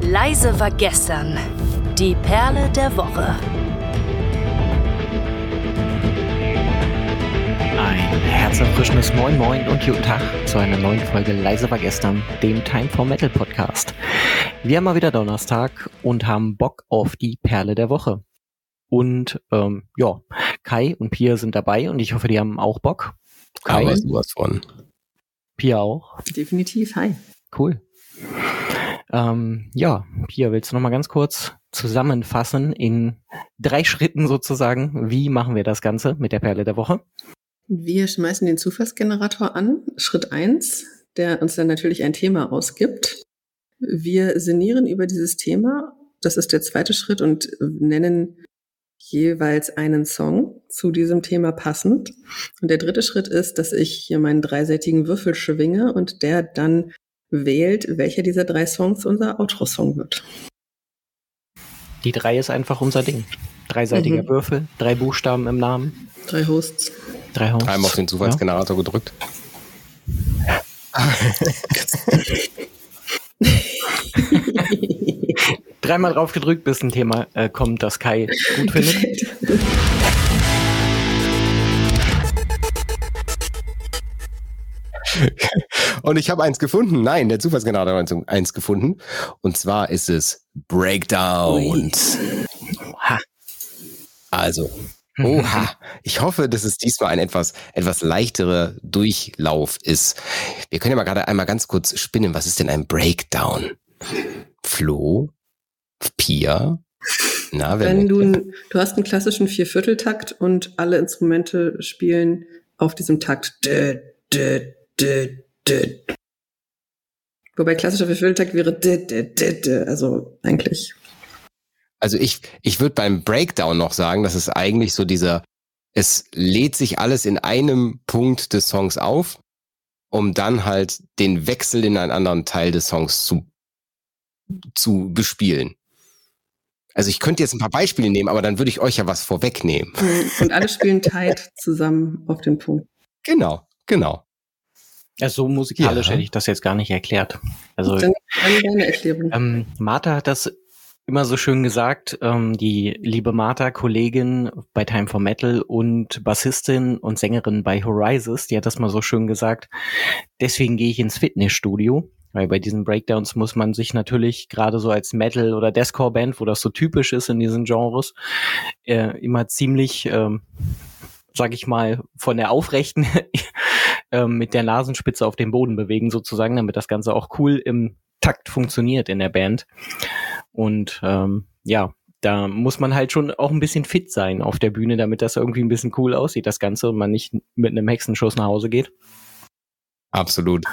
Leise war gestern. Die Perle der Woche. Ein herzerfrischendes Moin Moin und guten Tag zu einer neuen Folge Leise war gestern, dem Time for Metal Podcast. Wir haben mal wieder Donnerstag und haben Bock auf die Perle der Woche. Und ähm, ja, Kai und Pia sind dabei und ich hoffe, die haben auch Bock. Kai, Aber sowas von. Pia auch. Definitiv, hi. Cool. Ähm, ja, Pia, willst du noch mal ganz kurz zusammenfassen in drei Schritten sozusagen, wie machen wir das Ganze mit der Perle der Woche? Wir schmeißen den Zufallsgenerator an, Schritt eins, der uns dann natürlich ein Thema ausgibt. Wir sinnieren über dieses Thema, das ist der zweite Schritt, und nennen jeweils einen Song zu diesem Thema passend. Und der dritte Schritt ist, dass ich hier meinen dreiseitigen Würfel schwinge und der dann wählt, welcher dieser drei Songs unser Outro-Song wird. Die drei ist einfach unser Ding. Dreiseitiger mhm. Würfel, drei Buchstaben im Namen. Drei Hosts. Drei Hosts. Dreimal auf den Zufallsgenerator ja. gedrückt. Dreimal drauf gedrückt, bis ein Thema äh, kommt, das Kai gut findet. Und ich habe eins gefunden. Nein, der Zufallsgenerator hat eins gefunden. Und zwar ist es Breakdown. Also, oha. Ich hoffe, dass es diesmal ein etwas, etwas leichterer Durchlauf ist. Wir können ja mal gerade einmal ganz kurz spinnen. Was ist denn ein Breakdown? Flo? Pia? Na, wenn, wenn du, du hast einen klassischen Viervierteltakt und alle Instrumente spielen auf diesem Takt. Dö, dö, dö, dö. Wobei klassischer Viervierteltakt wäre dö, dö, dö, dö. also eigentlich. Also ich, ich würde beim Breakdown noch sagen, dass es eigentlich so dieser, es lädt sich alles in einem Punkt des Songs auf, um dann halt den Wechsel in einen anderen Teil des Songs zu, zu bespielen. Also ich könnte jetzt ein paar Beispiele nehmen, aber dann würde ich euch ja was vorwegnehmen. Und alle spielen tight zusammen auf den Punkt. Genau, genau. Ja, so musikalisch ja. hätte ich das jetzt gar nicht erklärt. Also dann eine Erklärung. Ähm, Martha hat das immer so schön gesagt, ähm, die liebe Martha, Kollegin bei Time for Metal und Bassistin und Sängerin bei Horizons, die hat das mal so schön gesagt. Deswegen gehe ich ins Fitnessstudio weil bei diesen Breakdowns muss man sich natürlich gerade so als Metal- oder Deathcore-Band, wo das so typisch ist in diesen Genres, äh, immer ziemlich, ähm, sag ich mal, von der Aufrechten äh, mit der Nasenspitze auf den Boden bewegen sozusagen, damit das Ganze auch cool im Takt funktioniert in der Band. Und ähm, ja, da muss man halt schon auch ein bisschen fit sein auf der Bühne, damit das irgendwie ein bisschen cool aussieht, das Ganze, und man nicht mit einem Hexenschuss nach Hause geht. Absolut.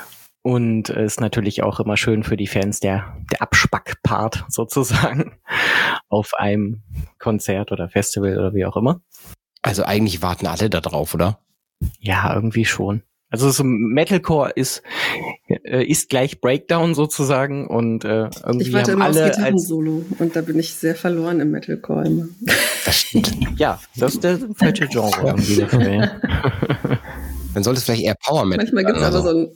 Und ist natürlich auch immer schön für die Fans der, der Abspack-Part sozusagen auf einem Konzert oder Festival oder wie auch immer. Also eigentlich warten alle da drauf, oder? Ja, irgendwie schon. Also so Metalcore ist äh, ist gleich Breakdown sozusagen und äh, irgendwie ich warte haben immer alle aufs als Solo und da bin ich sehr verloren im Metalcore immer. Das stimmt. ja, das ist der falsche Genre irgendwie dafür. Dann sollte es vielleicht eher Power Metal. Manchmal gibt es aber so ein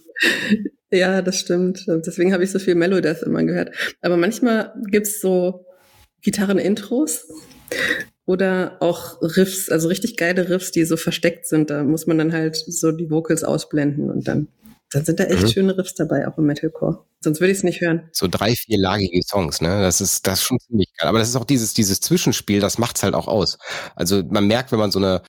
ja, das stimmt. Deswegen habe ich so viel Melodeath immer gehört. Aber manchmal gibt's so Gitarren-Intros oder auch Riffs, also richtig geile Riffs, die so versteckt sind. Da muss man dann halt so die Vocals ausblenden und dann, dann sind da echt mhm. schöne Riffs dabei, auch im Metalcore. Sonst würde ich es nicht hören. So drei, vierlagige Songs, ne? Das ist, das ist schon ziemlich geil. Aber das ist auch dieses, dieses Zwischenspiel, das macht's halt auch aus. Also man merkt, wenn man so eine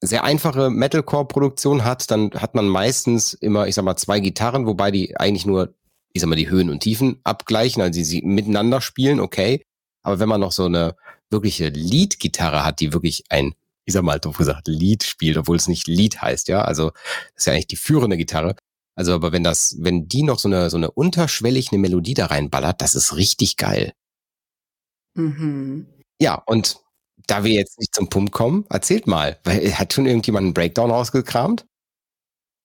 sehr einfache Metalcore-Produktion hat, dann hat man meistens immer, ich sag mal, zwei Gitarren, wobei die eigentlich nur, ich sag mal, die Höhen und Tiefen abgleichen, also sie miteinander spielen, okay. Aber wenn man noch so eine wirkliche Lead-Gitarre hat, die wirklich ein, ich sag mal, doof gesagt, Lied spielt, obwohl es nicht Lied heißt, ja, also das ist ja eigentlich die führende Gitarre. Also, aber wenn das, wenn die noch so eine, so eine unterschwellig eine Melodie da reinballert, das ist richtig geil. Mhm. Ja, und da wir jetzt nicht zum Punkt kommen, erzählt mal. Weil, hat schon irgendjemand einen Breakdown rausgekramt?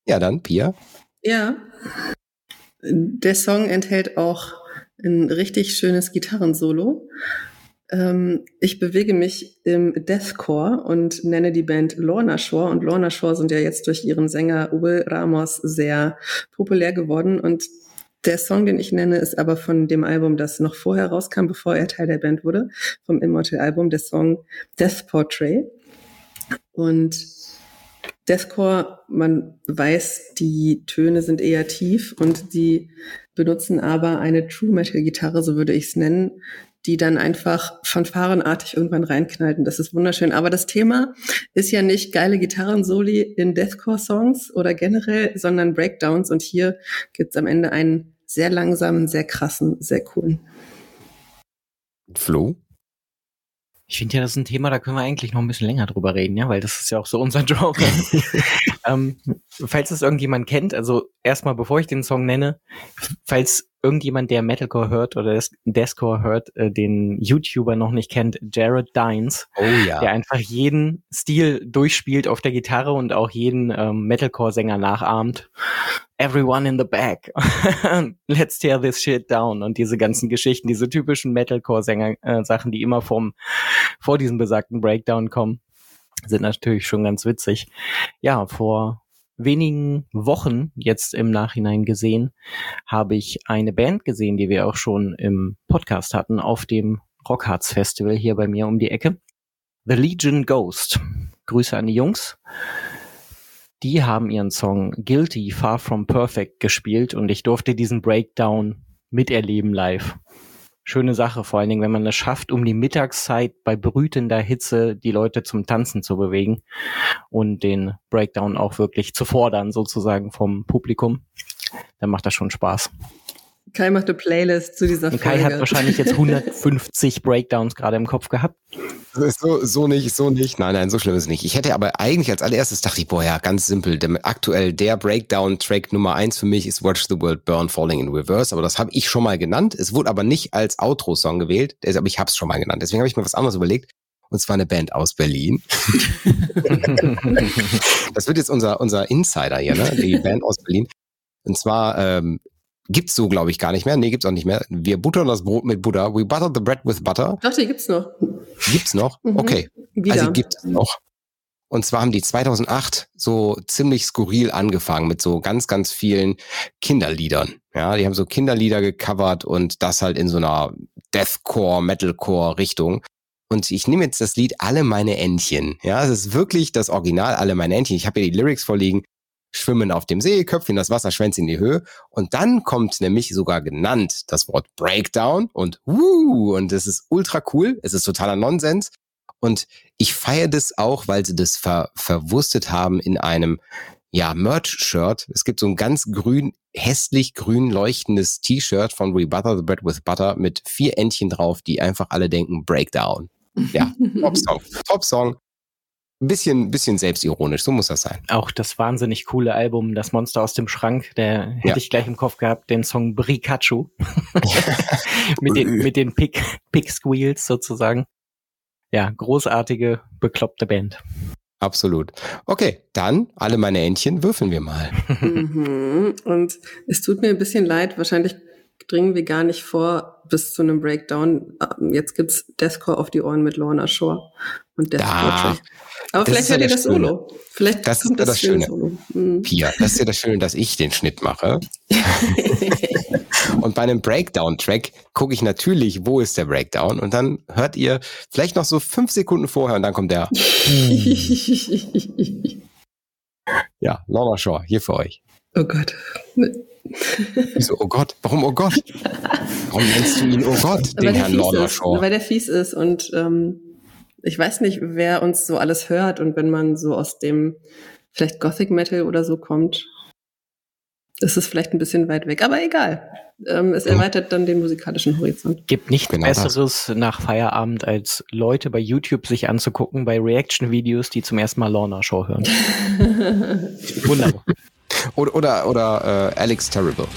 Ja, dann, Pia. Ja. Der Song enthält auch ein richtig schönes Gitarrensolo. Ähm, ich bewege mich im Deathcore und nenne die Band Lorna Shore. Und Lorna Shore sind ja jetzt durch ihren Sänger Will Ramos sehr populär geworden. Und Der Song, den ich nenne, ist aber von dem Album, das noch vorher rauskam, bevor er Teil der Band wurde, vom Immortal Album, der Song Death Portrait. Und Deathcore, man weiß, die Töne sind eher tief und die benutzen aber eine True Metal Gitarre, so würde ich es nennen, die dann einfach fanfarenartig irgendwann reinknallt und das ist wunderschön. Aber das Thema ist ja nicht geile Gitarren-Soli in Deathcore-Songs oder generell, sondern Breakdowns und hier gibt's am Ende einen sehr langsamen, sehr krassen, sehr coolen. Flo? Ich finde ja, das ist ein Thema, da können wir eigentlich noch ein bisschen länger drüber reden, ja, weil das ist ja auch so unser Job. ähm, falls es irgendjemand kennt, also erstmal, bevor ich den Song nenne, falls irgendjemand, der Metalcore hört oder Deathcore hört, äh, den YouTuber noch nicht kennt, Jared Dines, oh, ja. der einfach jeden Stil durchspielt auf der Gitarre und auch jeden ähm, Metalcore-Sänger nachahmt. Everyone in the back. Let's tear this shit down. Und diese ganzen Geschichten, diese typischen Metalcore-Sänger-Sachen, äh, die immer vom, vor diesem besagten Breakdown kommen, sind natürlich schon ganz witzig. Ja, vor wenigen Wochen jetzt im Nachhinein gesehen, habe ich eine Band gesehen, die wir auch schon im Podcast hatten, auf dem Rockharz Festival hier bei mir um die Ecke. The Legion Ghost. Grüße an die Jungs. Die haben ihren Song Guilty Far From Perfect gespielt und ich durfte diesen Breakdown miterleben live schöne Sache, vor allen Dingen, wenn man es schafft, um die Mittagszeit bei brütender Hitze die Leute zum Tanzen zu bewegen und den Breakdown auch wirklich zu fordern, sozusagen vom Publikum, dann macht das schon Spaß. Kai macht eine Playlist zu dieser Folge. Kai hat wahrscheinlich jetzt 150 Breakdowns gerade im Kopf gehabt. So, so nicht, so nicht. Nein, nein, so schlimm ist es nicht. Ich hätte aber eigentlich als allererstes dachte ich, boah, ja, ganz simpel. Der, aktuell der Breakdown-Track Nummer eins für mich ist Watch the World Burn Falling in Reverse. Aber das habe ich schon mal genannt. Es wurde aber nicht als Outro-Song gewählt. Aber ich habe es schon mal genannt. Deswegen habe ich mir was anderes überlegt. Und zwar eine Band aus Berlin. das wird jetzt unser, unser Insider hier, ne? Die Band aus Berlin. Und zwar ähm, Gibt's so, glaube ich, gar nicht mehr. Nee, gibt's auch nicht mehr. Wir buttern das Brot mit Butter. We butter the bread with butter. Doch, die gibt's noch. Gibt's noch? Mhm. Okay. Wieder. Also gibt's noch. Und zwar haben die 2008 so ziemlich skurril angefangen mit so ganz, ganz vielen Kinderliedern. Ja, die haben so Kinderlieder gecovert und das halt in so einer Deathcore, Metalcore Richtung. Und ich nehme jetzt das Lied Alle meine Entchen. Ja, es ist wirklich das Original Alle meine Entchen. Ich habe hier die Lyrics vorliegen schwimmen auf dem See, Köpfchen das Wasser, Schwänze in die Höhe. Und dann kommt nämlich sogar genannt das Wort Breakdown und Woo, und es ist ultra cool. Es ist totaler Nonsens. Und ich feiere das auch, weil sie das ver verwurstet haben in einem ja, Merch-Shirt. Es gibt so ein ganz grün, hässlich grün leuchtendes T-Shirt von We Butter the Bread with Butter mit vier Entchen drauf, die einfach alle denken Breakdown. Ja, Top Song. Ein bisschen, bisschen selbstironisch, so muss das sein. Auch das wahnsinnig coole Album, Das Monster aus dem Schrank, der hätte ja. ich gleich im Kopf gehabt, den Song Brikachu. mit den, mit den Pick, Pick Squeals sozusagen. Ja, großartige, bekloppte Band. Absolut. Okay, dann alle meine Entchen würfeln wir mal. Mhm. Und es tut mir ein bisschen leid, wahrscheinlich dringen wir gar nicht vor bis zu einem Breakdown. Jetzt gibt's Deathcore auf die Ohren mit Lorna Shore und Deathcore. Aber das vielleicht hört ja ihr das Schöne. Solo. Vielleicht das kommt ist das, das Schöne. Solo. Mhm. Pia, das ist ja das Schöne, dass ich den Schnitt mache. und bei einem Breakdown-Track gucke ich natürlich, wo ist der Breakdown? Und dann hört ihr vielleicht noch so fünf Sekunden vorher und dann kommt der. ja, Lorna Shaw, hier für euch. Oh Gott. Wieso, oh Gott? Warum oh Gott? Warum nennst du ihn oh Gott, den Herrn Lorna Shaw? Weil der fies ist und ähm, ich weiß nicht, wer uns so alles hört und wenn man so aus dem vielleicht Gothic Metal oder so kommt, ist es vielleicht ein bisschen weit weg, aber egal. Ähm, es erweitert dann den musikalischen Horizont. Gibt nichts genau Besseres das. nach Feierabend, als Leute bei YouTube sich anzugucken, bei Reaction-Videos, die zum ersten Mal Lorna Show hören. Wunderbar. Oder, oder, oder äh, Alex Terrible.